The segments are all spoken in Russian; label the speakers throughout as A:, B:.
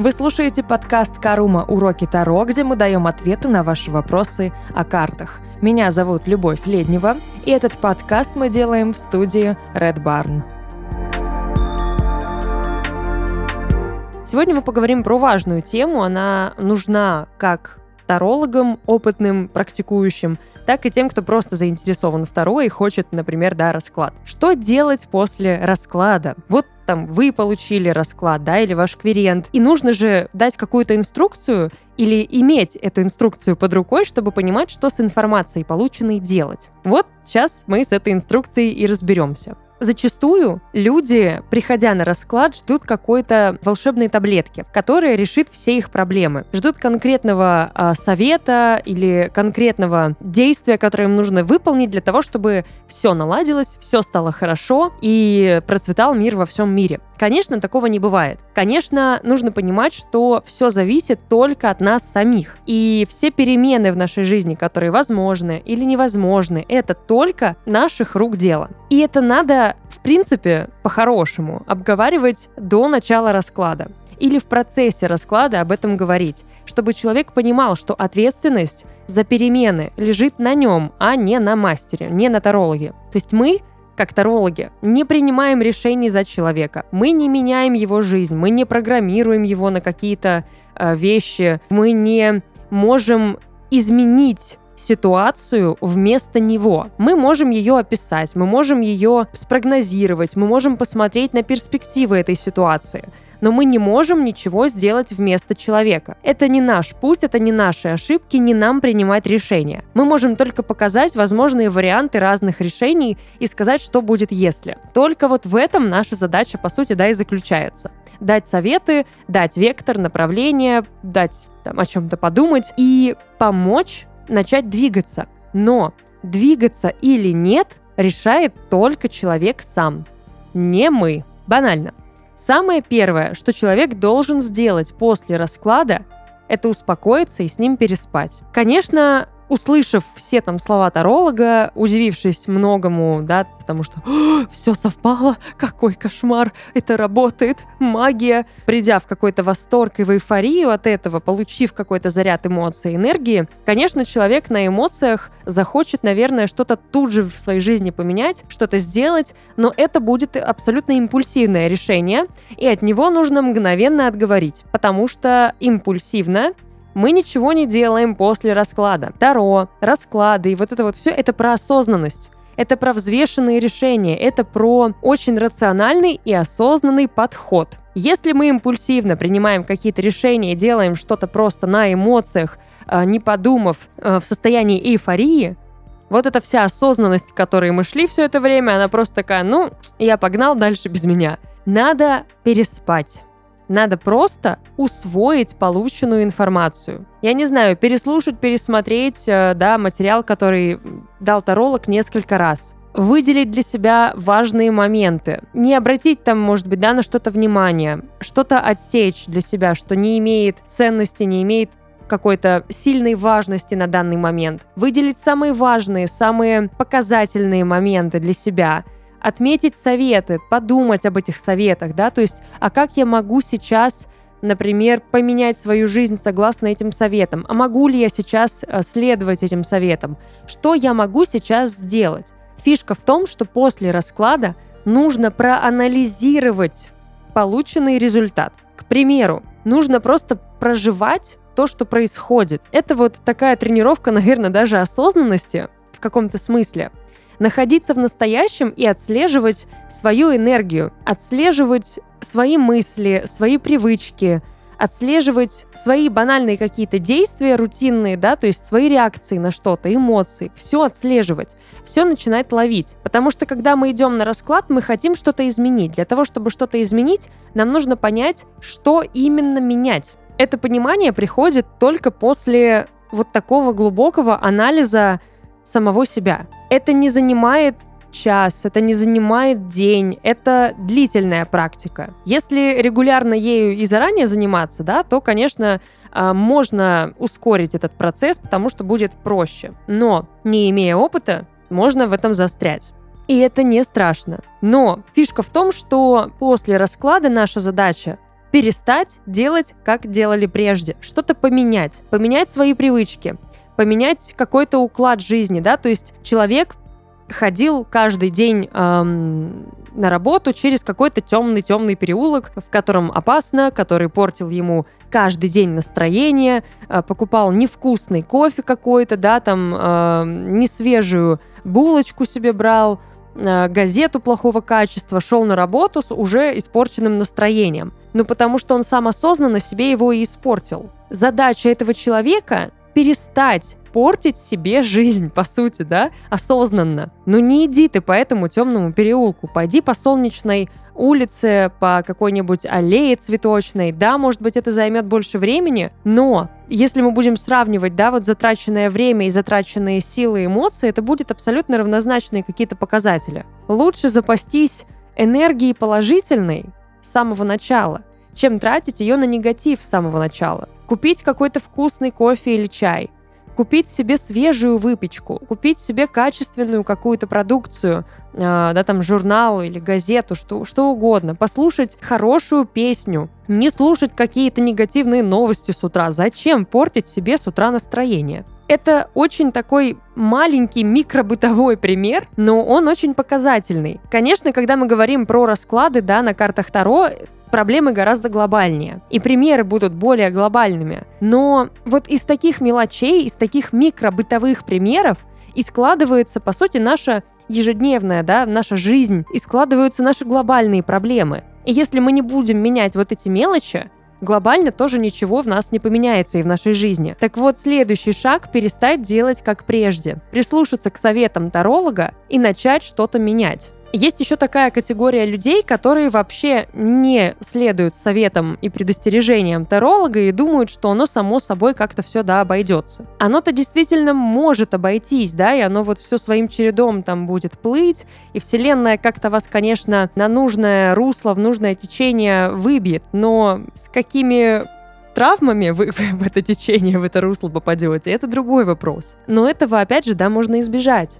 A: Вы слушаете подкаст «Карума. Уроки Таро», где мы даем ответы на ваши вопросы о картах. Меня зовут Любовь Леднева, и этот подкаст мы делаем в студии Red Barn. Сегодня мы поговорим про важную тему. Она нужна как тарологам, опытным, практикующим, так и тем, кто просто заинтересован в Таро и хочет, например, да, расклад. Что делать после расклада? Вот там вы получили расклад, да, или ваш клиент, и нужно же дать какую-то инструкцию или иметь эту инструкцию под рукой, чтобы понимать, что с информацией полученной делать. Вот сейчас мы с этой инструкцией и разберемся. Зачастую люди, приходя на расклад, ждут какой-то волшебной таблетки, которая решит все их проблемы. Ждут конкретного э, совета или конкретного действия, которое им нужно выполнить для того, чтобы все наладилось, все стало хорошо и процветал мир во всем мире. Конечно, такого не бывает. Конечно, нужно понимать, что все зависит только от нас самих. И все перемены в нашей жизни, которые возможны или невозможны, это только наших рук дело. И это надо, в принципе, по-хорошему обговаривать до начала расклада или в процессе расклада об этом говорить, чтобы человек понимал, что ответственность за перемены лежит на нем, а не на мастере, не на тарологе. То есть мы как тарологи, не принимаем решений за человека. Мы не меняем его жизнь, мы не программируем его на какие-то э, вещи, мы не можем изменить ситуацию вместо него. Мы можем ее описать, мы можем ее спрогнозировать, мы можем посмотреть на перспективы этой ситуации но мы не можем ничего сделать вместо человека. Это не наш путь, это не наши ошибки, не нам принимать решения. Мы можем только показать возможные варианты разных решений и сказать, что будет если. Только вот в этом наша задача, по сути, да, и заключается. Дать советы, дать вектор, направление, дать там, о чем-то подумать и помочь начать двигаться. Но двигаться или нет решает только человек сам, не мы. Банально. Самое первое, что человек должен сделать после расклада, это успокоиться и с ним переспать. Конечно, услышав все там слова таролога, удивившись многому, да, потому что все совпало, какой кошмар, это работает, магия. Придя в какой-то восторг и в эйфорию от этого, получив какой-то заряд эмоций, энергии, конечно, человек на эмоциях захочет, наверное, что-то тут же в своей жизни поменять, что-то сделать, но это будет абсолютно импульсивное решение, и от него нужно мгновенно отговорить, потому что импульсивно мы ничего не делаем после расклада. Таро, расклады и вот это вот все, это про осознанность. Это про взвешенные решения, это про очень рациональный и осознанный подход. Если мы импульсивно принимаем какие-то решения, делаем что-то просто на эмоциях, а, не подумав, а, в состоянии эйфории, вот эта вся осознанность, к которой мы шли все это время, она просто такая, ну, я погнал дальше без меня. Надо переспать. Надо просто усвоить полученную информацию. Я не знаю, переслушать, пересмотреть, э, да, материал, который дал таролог несколько раз. Выделить для себя важные моменты, не обратить там, может быть, да, на что-то внимание, что-то отсечь для себя, что не имеет ценности, не имеет какой-то сильной важности на данный момент, выделить самые важные, самые показательные моменты для себя – отметить советы, подумать об этих советах, да, то есть, а как я могу сейчас например, поменять свою жизнь согласно этим советам? А могу ли я сейчас э, следовать этим советам? Что я могу сейчас сделать? Фишка в том, что после расклада нужно проанализировать полученный результат. К примеру, нужно просто проживать то, что происходит. Это вот такая тренировка, наверное, даже осознанности в каком-то смысле находиться в настоящем и отслеживать свою энергию, отслеживать свои мысли, свои привычки, отслеживать свои банальные какие-то действия, рутинные, да, то есть свои реакции на что-то, эмоции, все отслеживать, все начинать ловить. Потому что когда мы идем на расклад, мы хотим что-то изменить. Для того, чтобы что-то изменить, нам нужно понять, что именно менять. Это понимание приходит только после вот такого глубокого анализа самого себя. Это не занимает час, это не занимает день, это длительная практика. Если регулярно ею и заранее заниматься, да, то, конечно, а, можно ускорить этот процесс, потому что будет проще. Но, не имея опыта, можно в этом застрять. И это не страшно. Но фишка в том, что после расклада наша задача перестать делать, как делали прежде, что-то поменять, поменять свои привычки, поменять какой-то уклад жизни, да, то есть человек ходил каждый день эм, на работу через какой-то темный-темный переулок, в котором опасно, который портил ему каждый день настроение, э, покупал невкусный кофе какой-то, да, там э, несвежую булочку себе брал, э, газету плохого качества, шел на работу с уже испорченным настроением. Ну, потому что он сам осознанно себе его и испортил. Задача этого человека перестать портить себе жизнь, по сути, да, осознанно. Но не иди ты по этому темному переулку, пойди по солнечной улице, по какой-нибудь аллее цветочной. Да, может быть, это займет больше времени, но если мы будем сравнивать, да, вот затраченное время и затраченные силы и эмоции, это будет абсолютно равнозначные какие-то показатели. Лучше запастись энергией положительной с самого начала, чем тратить ее на негатив с самого начала. Купить какой-то вкусный кофе или чай, купить себе свежую выпечку, купить себе качественную какую-то продукцию, э, да, там журнал или газету, что, что угодно, послушать хорошую песню, не слушать какие-то негативные новости с утра. Зачем портить себе с утра настроение? Это очень такой маленький микробытовой пример, но он очень показательный. Конечно, когда мы говорим про расклады да, на картах Таро, проблемы гораздо глобальнее. И примеры будут более глобальными. Но вот из таких мелочей, из таких микробытовых примеров и складывается, по сути, наша ежедневная, да, наша жизнь, и складываются наши глобальные проблемы. И если мы не будем менять вот эти мелочи, глобально тоже ничего в нас не поменяется и в нашей жизни. Так вот, следующий шаг – перестать делать как прежде. Прислушаться к советам таролога и начать что-то менять. Есть еще такая категория людей, которые вообще не следуют советам и предостережениям таролога и думают, что оно само собой как-то все, да, обойдется. Оно-то действительно может обойтись, да, и оно вот все своим чередом там будет плыть, и Вселенная как-то вас, конечно, на нужное русло, в нужное течение выбьет, но с какими травмами вы в это течение, в это русло попадете, это другой вопрос. Но этого, опять же, да, можно избежать.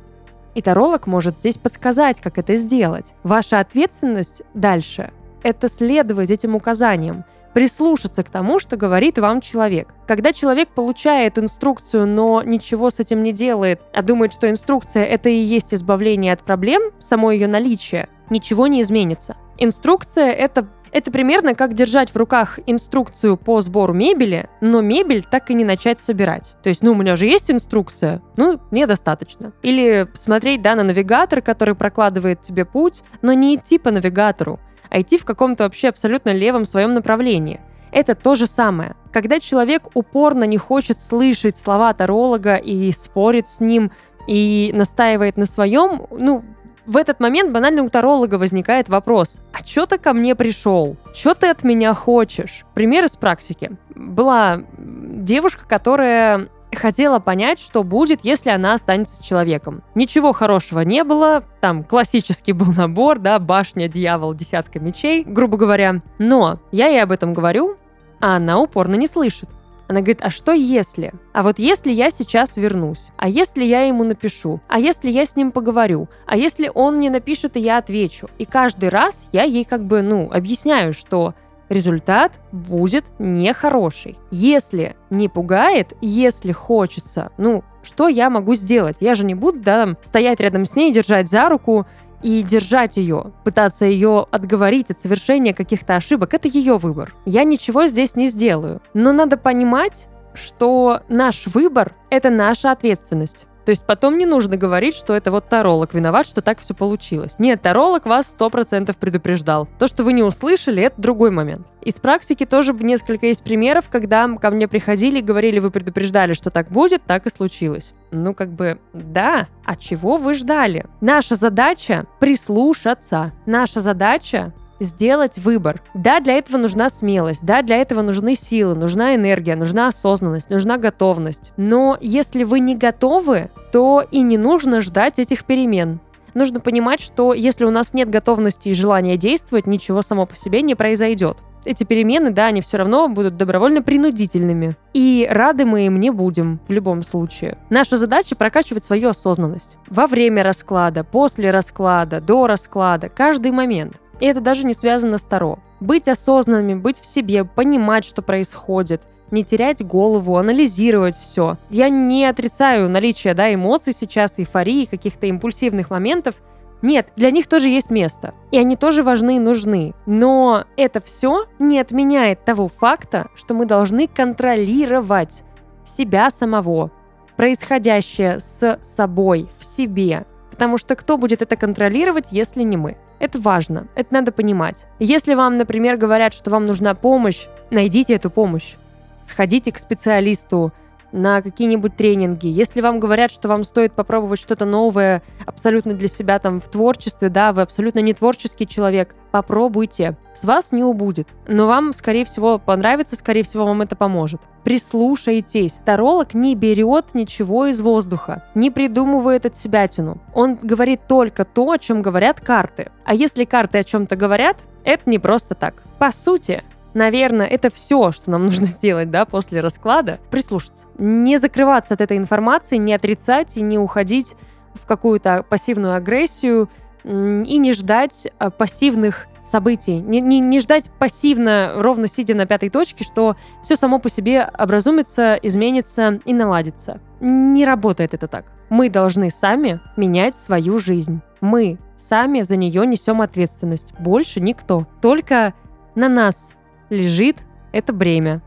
A: И таролог может здесь подсказать, как это сделать. Ваша ответственность дальше – это следовать этим указаниям, прислушаться к тому, что говорит вам человек. Когда человек получает инструкцию, но ничего с этим не делает, а думает, что инструкция – это и есть избавление от проблем, само ее наличие, ничего не изменится. Инструкция – это это примерно как держать в руках инструкцию по сбору мебели, но мебель так и не начать собирать. То есть, ну, у меня же есть инструкция, ну, мне достаточно. Или смотреть, да, на навигатор, который прокладывает тебе путь, но не идти по навигатору, а идти в каком-то вообще абсолютно левом своем направлении. Это то же самое. Когда человек упорно не хочет слышать слова таролога и спорит с ним, и настаивает на своем, ну, в этот момент банально у таролога возникает вопрос, а чё ты ко мне пришел? Чё ты от меня хочешь? Пример из практики. Была девушка, которая хотела понять, что будет, если она останется человеком. Ничего хорошего не было, там классический был набор, да, башня, дьявол, десятка мечей, грубо говоря. Но я ей об этом говорю, а она упорно не слышит. Она говорит, а что если? А вот если я сейчас вернусь? А если я ему напишу? А если я с ним поговорю? А если он мне напишет, и я отвечу? И каждый раз я ей как бы, ну, объясняю, что результат будет нехороший. Если не пугает, если хочется, ну, что я могу сделать? Я же не буду, да, стоять рядом с ней, держать за руку и держать ее, пытаться ее отговорить от совершения каких-то ошибок, это ее выбор. Я ничего здесь не сделаю. Но надо понимать, что наш выбор — это наша ответственность. То есть потом не нужно говорить, что это вот таролог виноват, что так все получилось. Нет, таролог вас сто процентов предупреждал. То, что вы не услышали, это другой момент. Из практики тоже несколько есть примеров, когда ко мне приходили и говорили, вы предупреждали, что так будет, так и случилось. Ну, как бы, да, а чего вы ждали? Наша задача прислушаться. Наша задача сделать выбор. Да, для этого нужна смелость, да, для этого нужны силы, нужна энергия, нужна осознанность, нужна готовность. Но если вы не готовы, то и не нужно ждать этих перемен. Нужно понимать, что если у нас нет готовности и желания действовать, ничего само по себе не произойдет. Эти перемены, да, они все равно будут добровольно принудительными. И рады мы им не будем в любом случае. Наша задача прокачивать свою осознанность. Во время расклада, после расклада, до расклада, каждый момент. И это даже не связано с Таро. Быть осознанными, быть в себе, понимать, что происходит, не терять голову, анализировать все. Я не отрицаю наличие да, эмоций сейчас, эйфории, каких-то импульсивных моментов. Нет, для них тоже есть место. И они тоже важны и нужны. Но это все не отменяет того факта, что мы должны контролировать себя самого, происходящее с собой, в себе. Потому что кто будет это контролировать, если не мы? Это важно, это надо понимать. Если вам, например, говорят, что вам нужна помощь, найдите эту помощь сходите к специалисту на какие-нибудь тренинги. Если вам говорят, что вам стоит попробовать что-то новое абсолютно для себя там в творчестве, да, вы абсолютно не творческий человек, попробуйте. С вас не убудет. Но вам, скорее всего, понравится, скорее всего, вам это поможет. Прислушайтесь. Таролог не берет ничего из воздуха, не придумывает от себя тяну. Он говорит только то, о чем говорят карты. А если карты о чем-то говорят, это не просто так. По сути, Наверное, это все, что нам нужно сделать, да, после расклада. Прислушаться. Не закрываться от этой информации, не отрицать и не уходить в какую-то пассивную агрессию и не ждать а, пассивных событий, не, не, не ждать пассивно, ровно сидя на пятой точке, что все само по себе образумится, изменится и наладится. Не работает это так. Мы должны сами менять свою жизнь. Мы сами за нее несем ответственность. Больше никто. Только на нас лежит это бремя.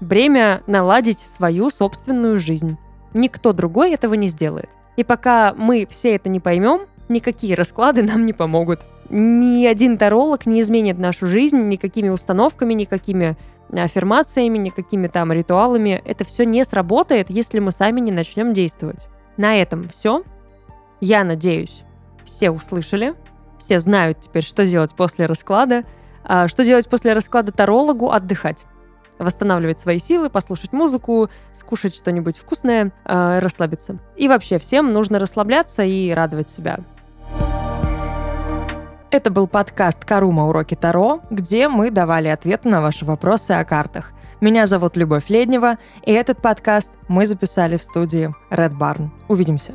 A: Бремя наладить свою собственную жизнь. Никто другой этого не сделает. И пока мы все это не поймем, никакие расклады нам не помогут. Ни один таролог не изменит нашу жизнь никакими установками, никакими аффирмациями, никакими там ритуалами. Это все не сработает, если мы сами не начнем действовать. На этом все. Я надеюсь, все услышали, все знают теперь, что делать после расклада. А, что делать после расклада тарологу? Отдыхать восстанавливать свои силы, послушать музыку, скушать что-нибудь вкусное, э, расслабиться. И вообще всем нужно расслабляться и радовать себя. Это был подкаст «Карума. Уроки Таро», где мы давали ответы на ваши вопросы о картах. Меня зовут Любовь Леднева, и этот подкаст мы записали в студии Red Barn. Увидимся.